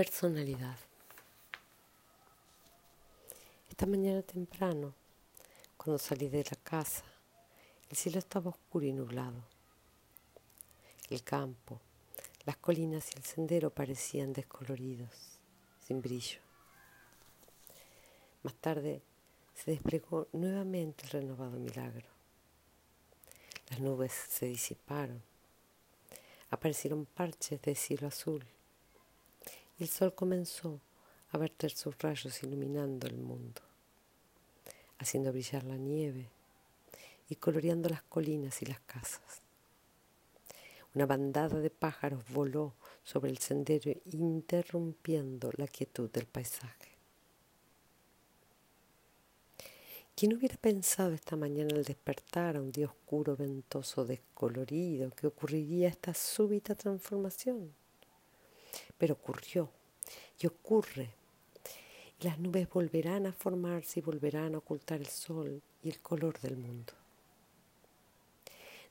Personalidad. Esta mañana temprano, cuando salí de la casa, el cielo estaba oscuro y nublado. El campo, las colinas y el sendero parecían descoloridos, sin brillo. Más tarde se desplegó nuevamente el renovado milagro. Las nubes se disiparon. Aparecieron parches de cielo azul el sol comenzó a verter sus rayos iluminando el mundo, haciendo brillar la nieve y coloreando las colinas y las casas. Una bandada de pájaros voló sobre el sendero interrumpiendo la quietud del paisaje. ¿Quién hubiera pensado esta mañana al despertar a un día oscuro, ventoso, descolorido, que ocurriría esta súbita transformación? Pero ocurrió y ocurre. Y las nubes volverán a formarse y volverán a ocultar el sol y el color del mundo.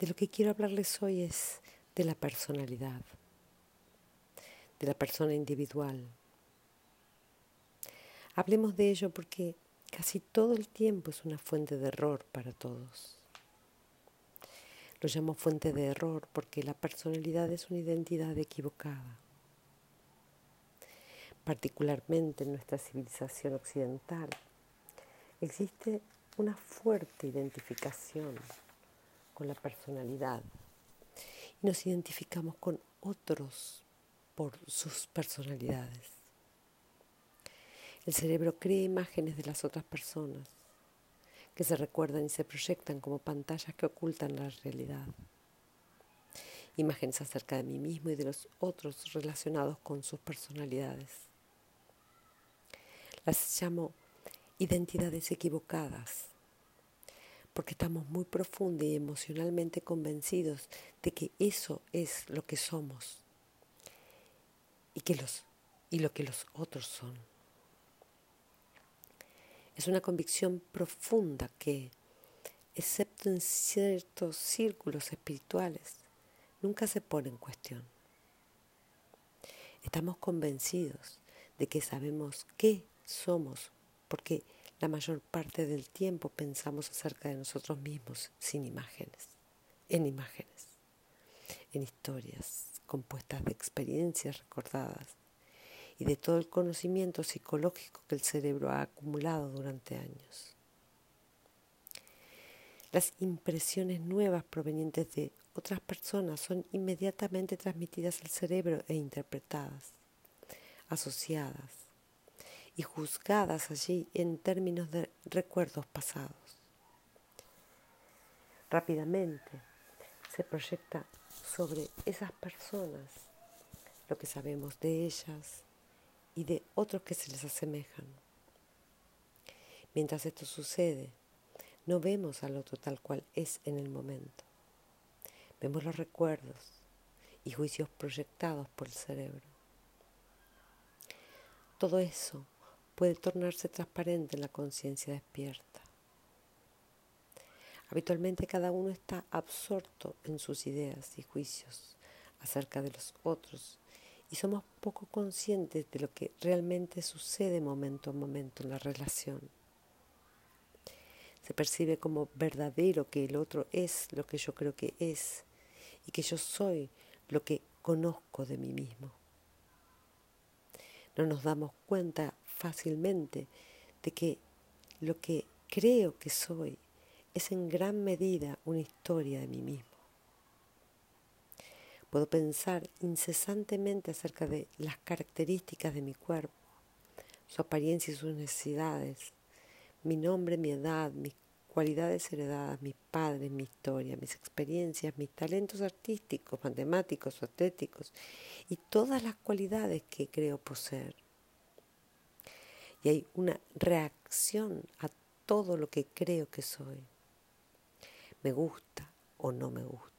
De lo que quiero hablarles hoy es de la personalidad, de la persona individual. Hablemos de ello porque casi todo el tiempo es una fuente de error para todos. Lo llamo fuente de error porque la personalidad es una identidad equivocada particularmente en nuestra civilización occidental, existe una fuerte identificación con la personalidad y nos identificamos con otros por sus personalidades. El cerebro crea imágenes de las otras personas que se recuerdan y se proyectan como pantallas que ocultan la realidad. Imágenes acerca de mí mismo y de los otros relacionados con sus personalidades. Las llamo identidades equivocadas, porque estamos muy profundo y emocionalmente convencidos de que eso es lo que somos y, que los, y lo que los otros son. Es una convicción profunda que, excepto en ciertos círculos espirituales, nunca se pone en cuestión. Estamos convencidos de que sabemos qué somos, porque la mayor parte del tiempo pensamos acerca de nosotros mismos sin imágenes, en imágenes, en historias compuestas de experiencias recordadas y de todo el conocimiento psicológico que el cerebro ha acumulado durante años. Las impresiones nuevas provenientes de otras personas son inmediatamente transmitidas al cerebro e interpretadas, asociadas, y juzgadas allí en términos de recuerdos pasados. Rápidamente se proyecta sobre esas personas lo que sabemos de ellas y de otros que se les asemejan. Mientras esto sucede, no vemos al otro tal cual es en el momento. Vemos los recuerdos y juicios proyectados por el cerebro. Todo eso puede tornarse transparente en la conciencia despierta. Habitualmente cada uno está absorto en sus ideas y juicios acerca de los otros y somos poco conscientes de lo que realmente sucede momento a momento en la relación. Se percibe como verdadero que el otro es lo que yo creo que es y que yo soy lo que conozco de mí mismo. No nos damos cuenta fácilmente de que lo que creo que soy es en gran medida una historia de mí mismo. Puedo pensar incesantemente acerca de las características de mi cuerpo, su apariencia y sus necesidades, mi nombre, mi edad, mis cualidades heredadas, mis padres, mi historia, mis experiencias, mis talentos artísticos, matemáticos o estéticos y todas las cualidades que creo poseer y hay una reacción a todo lo que creo que soy. Me gusta o no me gusta.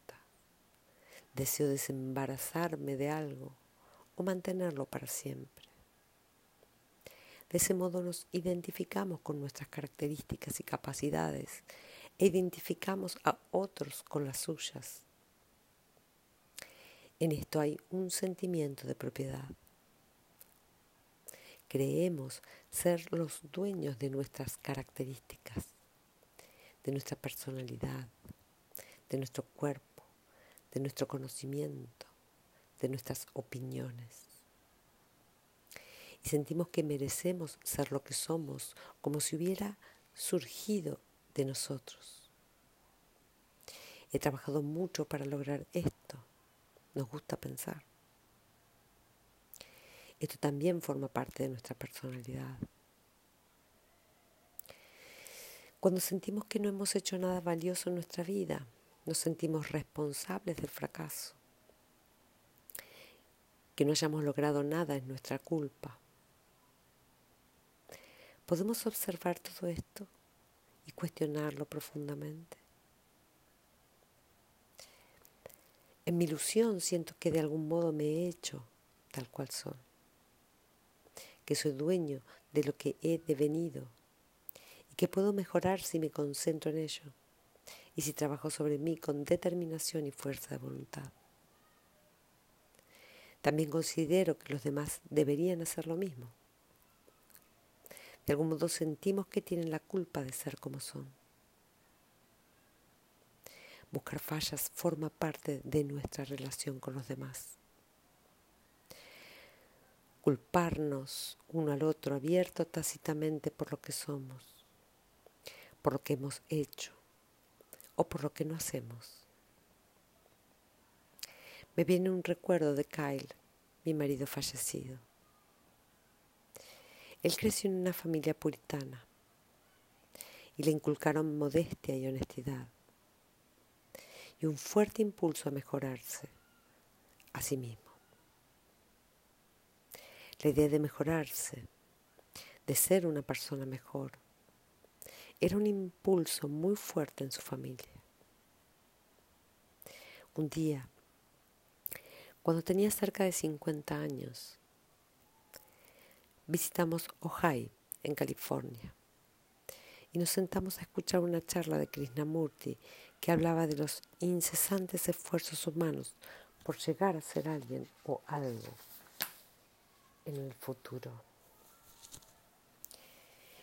Deseo desembarazarme de algo o mantenerlo para siempre. De ese modo nos identificamos con nuestras características y capacidades e identificamos a otros con las suyas. En esto hay un sentimiento de propiedad. creemos ser los dueños de nuestras características, de nuestra personalidad, de nuestro cuerpo, de nuestro conocimiento, de nuestras opiniones. Y sentimos que merecemos ser lo que somos, como si hubiera surgido de nosotros. He trabajado mucho para lograr esto. Nos gusta pensar. Esto también forma parte de nuestra personalidad. Cuando sentimos que no hemos hecho nada valioso en nuestra vida, nos sentimos responsables del fracaso. Que no hayamos logrado nada es nuestra culpa. ¿Podemos observar todo esto y cuestionarlo profundamente? En mi ilusión siento que de algún modo me he hecho tal cual soy, que soy dueño de lo que he devenido y que puedo mejorar si me concentro en ello y si trabajo sobre mí con determinación y fuerza de voluntad. También considero que los demás deberían hacer lo mismo. De algún modo sentimos que tienen la culpa de ser como son. Buscar fallas forma parte de nuestra relación con los demás. Culparnos uno al otro abierto tácitamente por lo que somos, por lo que hemos hecho o por lo que no hacemos. Me viene un recuerdo de Kyle, mi marido fallecido. Él creció en una familia puritana y le inculcaron modestia y honestidad y un fuerte impulso a mejorarse a sí mismo. La idea de mejorarse, de ser una persona mejor, era un impulso muy fuerte en su familia. Un día, cuando tenía cerca de 50 años, visitamos Ojai, en California, y nos sentamos a escuchar una charla de Krishnamurti que hablaba de los incesantes esfuerzos humanos por llegar a ser alguien o algo en el futuro.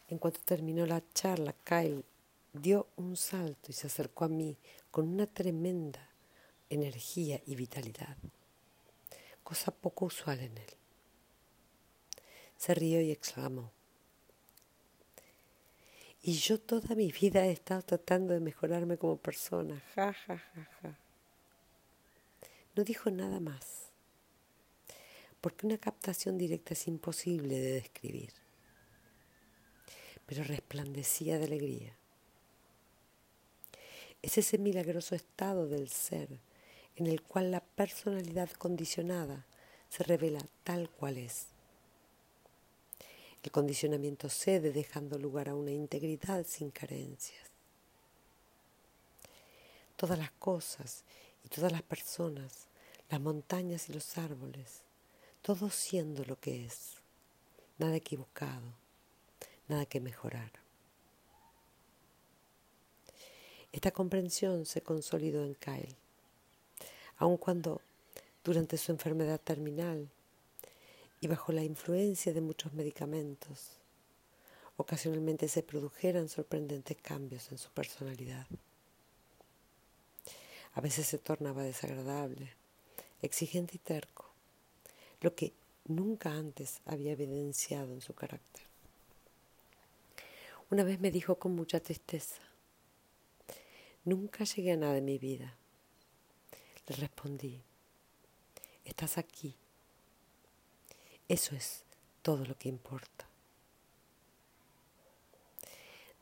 En cuanto terminó la charla, Kyle dio un salto y se acercó a mí con una tremenda energía y vitalidad, cosa poco usual en él. Se rió y exclamó, y yo toda mi vida he estado tratando de mejorarme como persona. Ja, ja, ja, ja. No dijo nada más, porque una captación directa es imposible de describir, pero resplandecía de alegría. Es ese milagroso estado del ser en el cual la personalidad condicionada se revela tal cual es. El condicionamiento cede dejando lugar a una integridad sin carencias. Todas las cosas y todas las personas, las montañas y los árboles, todo siendo lo que es, nada equivocado, nada que mejorar. Esta comprensión se consolidó en Kyle, aun cuando durante su enfermedad terminal y bajo la influencia de muchos medicamentos, ocasionalmente se produjeran sorprendentes cambios en su personalidad. A veces se tornaba desagradable, exigente y terco, lo que nunca antes había evidenciado en su carácter. Una vez me dijo con mucha tristeza, nunca llegué a nada en mi vida. Le respondí, estás aquí eso es todo lo que importa.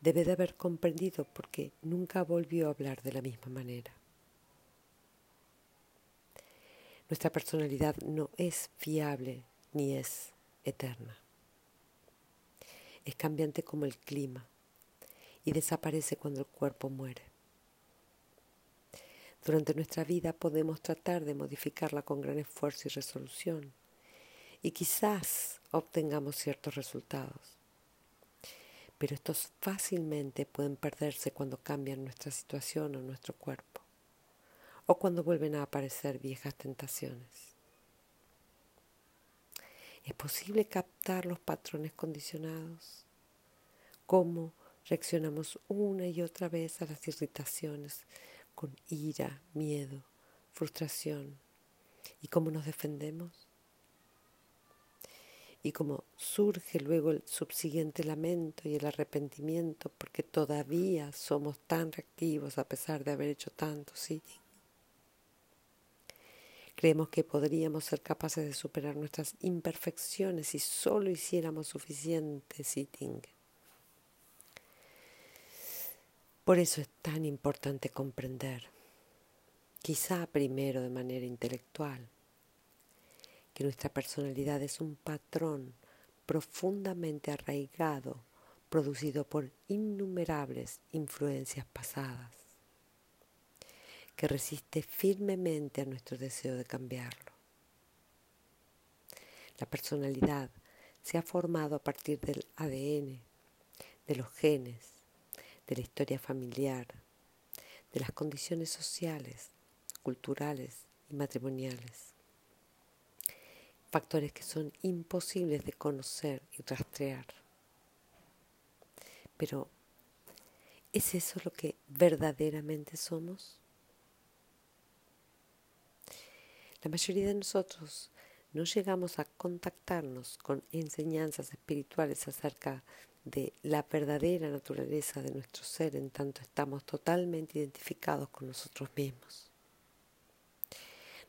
Debe de haber comprendido porque nunca volvió a hablar de la misma manera. Nuestra personalidad no es fiable ni es eterna. Es cambiante como el clima y desaparece cuando el cuerpo muere. Durante nuestra vida podemos tratar de modificarla con gran esfuerzo y resolución y quizás obtengamos ciertos resultados. Pero estos fácilmente pueden perderse cuando cambian nuestra situación o nuestro cuerpo, o cuando vuelven a aparecer viejas tentaciones. ¿Es posible captar los patrones condicionados? ¿Cómo reaccionamos una y otra vez a las irritaciones con ira, miedo, frustración? ¿Y cómo nos defendemos? Y como surge luego el subsiguiente lamento y el arrepentimiento porque todavía somos tan reactivos a pesar de haber hecho tanto sitting. Creemos que podríamos ser capaces de superar nuestras imperfecciones si solo hiciéramos suficiente sitting. Por eso es tan importante comprender, quizá primero de manera intelectual, que nuestra personalidad es un patrón profundamente arraigado, producido por innumerables influencias pasadas, que resiste firmemente a nuestro deseo de cambiarlo. La personalidad se ha formado a partir del ADN, de los genes, de la historia familiar, de las condiciones sociales, culturales y matrimoniales factores que son imposibles de conocer y rastrear. Pero, ¿es eso lo que verdaderamente somos? La mayoría de nosotros no llegamos a contactarnos con enseñanzas espirituales acerca de la verdadera naturaleza de nuestro ser en tanto estamos totalmente identificados con nosotros mismos.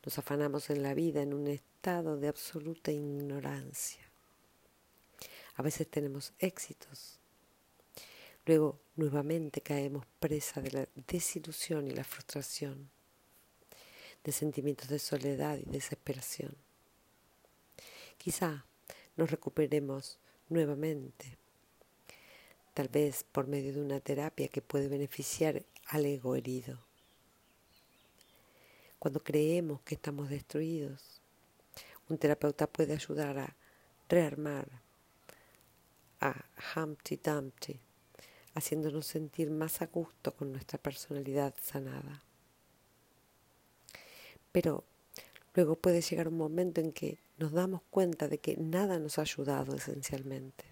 Nos afanamos en la vida en un estado de absoluta ignorancia. A veces tenemos éxitos. Luego nuevamente caemos presa de la desilusión y la frustración, de sentimientos de soledad y desesperación. Quizá nos recuperemos nuevamente, tal vez por medio de una terapia que puede beneficiar al ego herido cuando creemos que estamos destruidos. Un terapeuta puede ayudar a rearmar a Humpty Dumpty, haciéndonos sentir más a gusto con nuestra personalidad sanada. Pero luego puede llegar un momento en que nos damos cuenta de que nada nos ha ayudado esencialmente.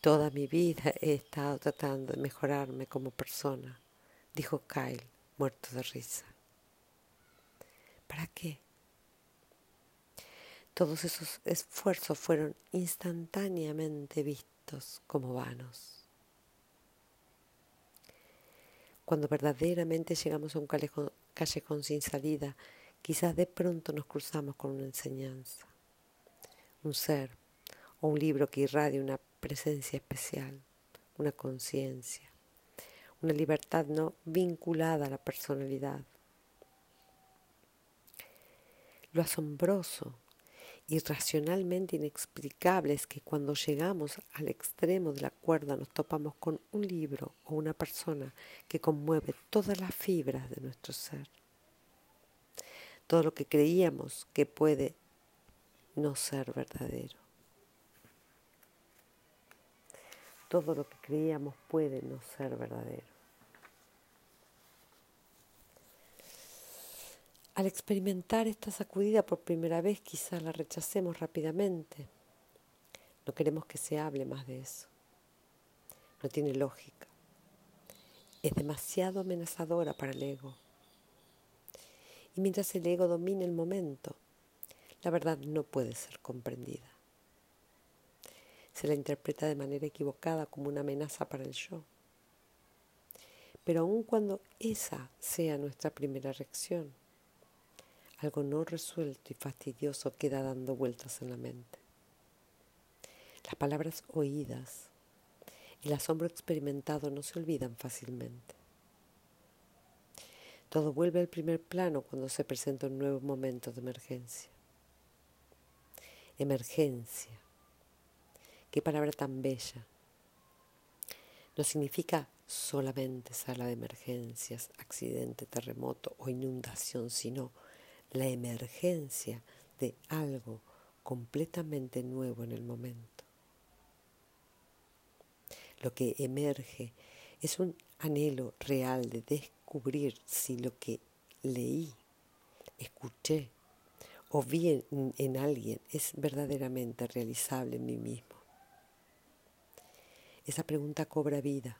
Toda mi vida he estado tratando de mejorarme como persona, dijo Kyle muerto de risa. ¿Para qué? Todos esos esfuerzos fueron instantáneamente vistos como vanos. Cuando verdaderamente llegamos a un callejón, sin salida, quizás de pronto nos cruzamos con una enseñanza, un ser o un libro que irradia una presencia especial, una conciencia una libertad no vinculada a la personalidad. Lo asombroso, irracionalmente inexplicable es que cuando llegamos al extremo de la cuerda nos topamos con un libro o una persona que conmueve todas las fibras de nuestro ser. Todo lo que creíamos que puede no ser verdadero. Todo lo que creíamos puede no ser verdadero. Al experimentar esta sacudida por primera vez quizá la rechacemos rápidamente. No queremos que se hable más de eso. No tiene lógica. Es demasiado amenazadora para el ego. Y mientras el ego domina el momento, la verdad no puede ser comprendida. Se la interpreta de manera equivocada como una amenaza para el yo. Pero aun cuando esa sea nuestra primera reacción, algo no resuelto y fastidioso queda dando vueltas en la mente. Las palabras oídas, el asombro experimentado no se olvidan fácilmente. Todo vuelve al primer plano cuando se presenta un nuevo momento de emergencia. Emergencia. Qué palabra tan bella. No significa solamente sala de emergencias, accidente, terremoto o inundación, sino la emergencia de algo completamente nuevo en el momento. Lo que emerge es un anhelo real de descubrir si lo que leí, escuché o vi en, alguien es verdaderamente realizable en mí mismo. Esa pregunta cobra vida,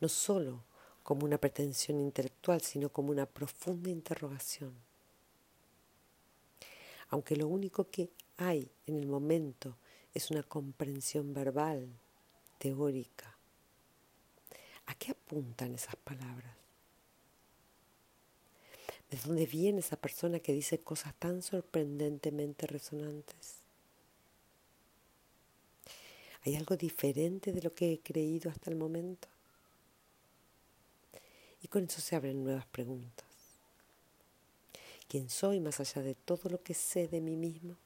no solo como una pretensión intelectual, sino como una profunda interrogación. Aunque lo único que hay en el momento es una comprensión verbal, teórica, ¿a qué apuntan esas palabras? ¿De dónde viene esa persona que dice cosas tan sorprendentemente resonantes? ¿Hay algo diferente de lo que he creído hasta el momento? Y con eso se abren nuevas preguntas. ¿Quién soy más allá de todo lo que sé de mí mismo?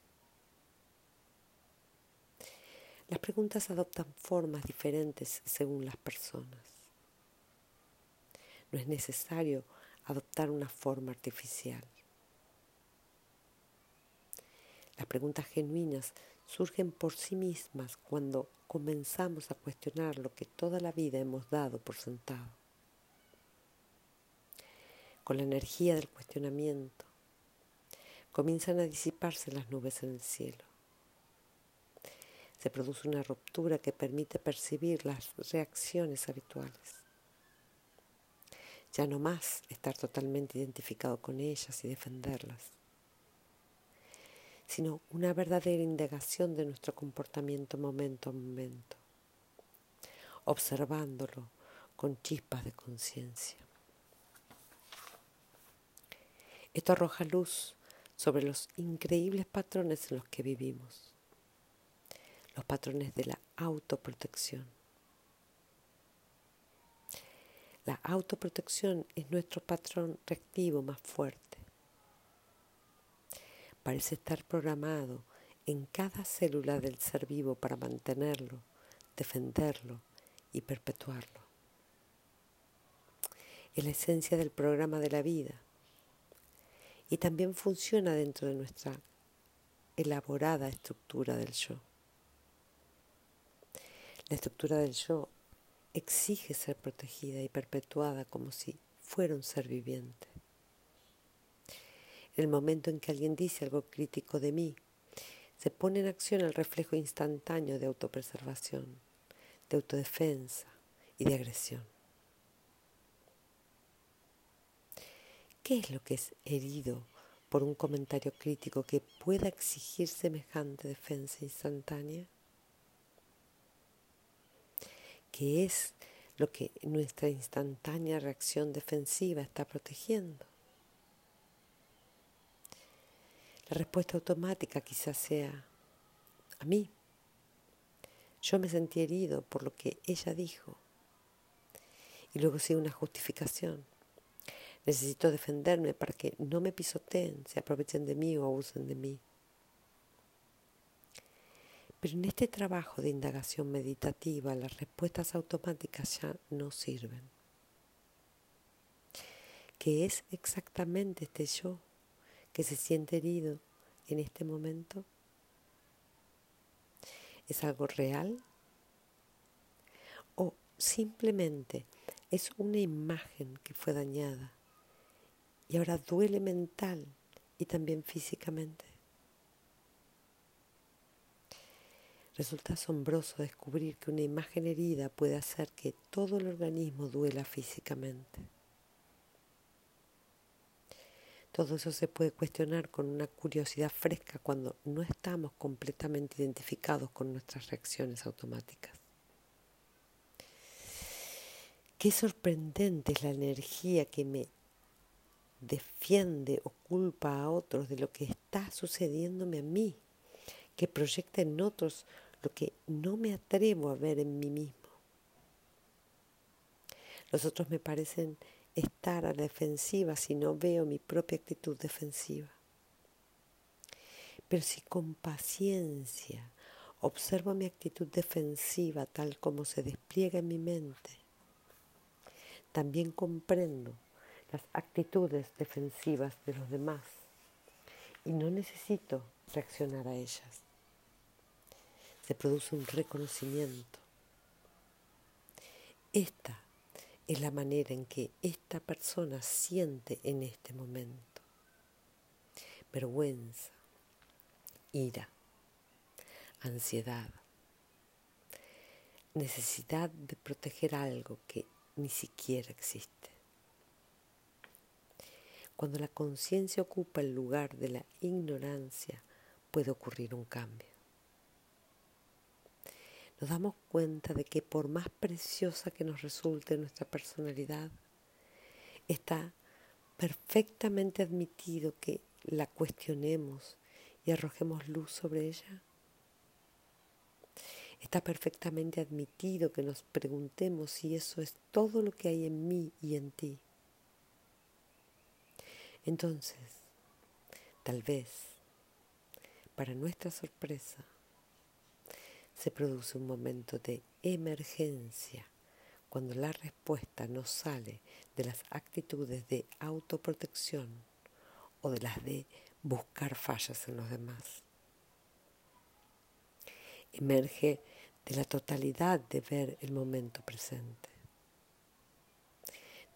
Las preguntas adoptan formas diferentes según las personas. No es necesario adoptar una forma artificial. Las preguntas genuinas surgen por sí mismas cuando comenzamos a cuestionar lo que toda la vida hemos dado por sentado. Con la energía del cuestionamiento comienzan a disiparse las nubes en el cielo. Se produce una ruptura que permite percibir las reacciones habituales ya no más estar totalmente identificado con ellas y defenderlas, sino una verdadera indagación de nuestro comportamiento momento a momento, observándolo con chispas de conciencia. Esto arroja luz sobre los increíbles patrones en los que vivimos, los patrones de la autoprotección La autoprotección es nuestro patrón reactivo más fuerte. Parece estar programado en cada célula del ser vivo para mantenerlo, defenderlo y perpetuarlo. Es la esencia del programa de la vida y también funciona dentro de nuestra elaborada estructura del yo. La estructura del yo exige ser protegida y perpetuada como si fuera un ser viviente. En el momento en que alguien dice algo crítico de mí, se pone en acción el reflejo instantáneo de autopreservación, de autodefensa y de agresión. ¿Qué es lo que es herido por un comentario crítico que pueda exigir semejante defensa instantánea? que es lo que nuestra instantánea reacción defensiva está protegiendo. La respuesta automática quizás sea a mí. Yo me sentí herido por lo que ella dijo. Y luego sigue una justificación. Necesito defenderme para que no me pisoteen, se aprovechen de mí o abusen de mí. Pero en este trabajo de indagación meditativa las respuestas automáticas ya no sirven. ¿Qué es exactamente este yo que se siente herido en este momento? ¿Es algo real? ¿O simplemente es una imagen que fue dañada y ahora duele mental y también físicamente? Resulta asombroso descubrir que una imagen herida puede hacer que todo el organismo duela físicamente. Todo eso se puede cuestionar con una curiosidad fresca cuando no estamos completamente identificados con nuestras reacciones automáticas. Qué sorprendente es la energía que me defiende o culpa a otros de lo que está sucediéndome a mí, que proyecta en otros lo que no me atrevo a ver en mí mismo. Los otros me parecen estar a la defensiva si no veo mi propia actitud defensiva. Pero si con paciencia observo mi actitud defensiva tal como se despliega en mi mente, también comprendo las actitudes defensivas de los demás y no necesito reaccionar a ellas se produce un reconocimiento. Esta es la manera en que esta persona siente en este momento. vergüenza, ira, ansiedad, necesidad de proteger algo que ni siquiera existe. Cuando la conciencia ocupa el lugar de la ignorancia, puede ocurrir un cambio. Nos damos cuenta de que por más preciosa que nos resulte nuestra personalidad, está perfectamente admitido que la cuestionemos y arrojemos luz sobre ella. Está perfectamente admitido que nos preguntemos si eso es todo lo que hay en mí y en ti. Entonces, tal vez, para nuestra sorpresa, se produce un momento de emergencia cuando la respuesta no sale de las actitudes de autoprotección o de las de buscar fallas en los demás. Emerge de la totalidad de ver el momento presente,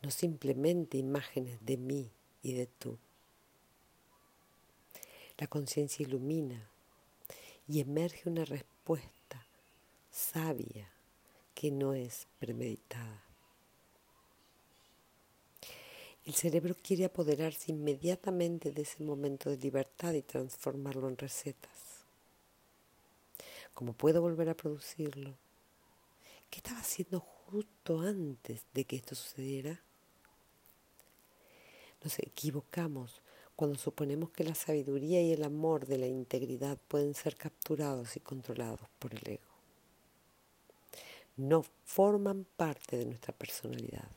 no simplemente imágenes de mí y de tú. La conciencia ilumina y emerge una respuesta sabia que no es premeditada. El cerebro quiere apoderarse inmediatamente de ese momento de libertad y transformarlo en recetas. ¿Cómo puedo volver a producirlo? ¿Qué estaba haciendo justo antes de que esto sucediera? Nos equivocamos cuando suponemos que la sabiduría y el amor de la integridad pueden ser capturados y controlados por el ego. No forman parte de nuestra personalidad.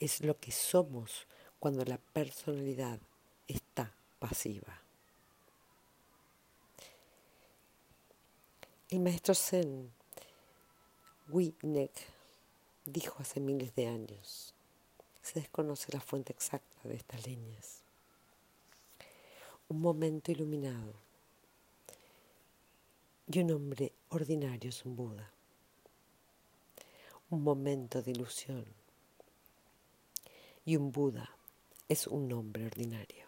Es lo que somos cuando la personalidad está pasiva. El maestro Zen, Wigneck, dijo hace miles de años, se desconoce la fuente exacta de estas líneas. Un momento iluminado y un hombre ordinario es un Buda. Un momento de ilusión y un Buda es un hombre ordinario.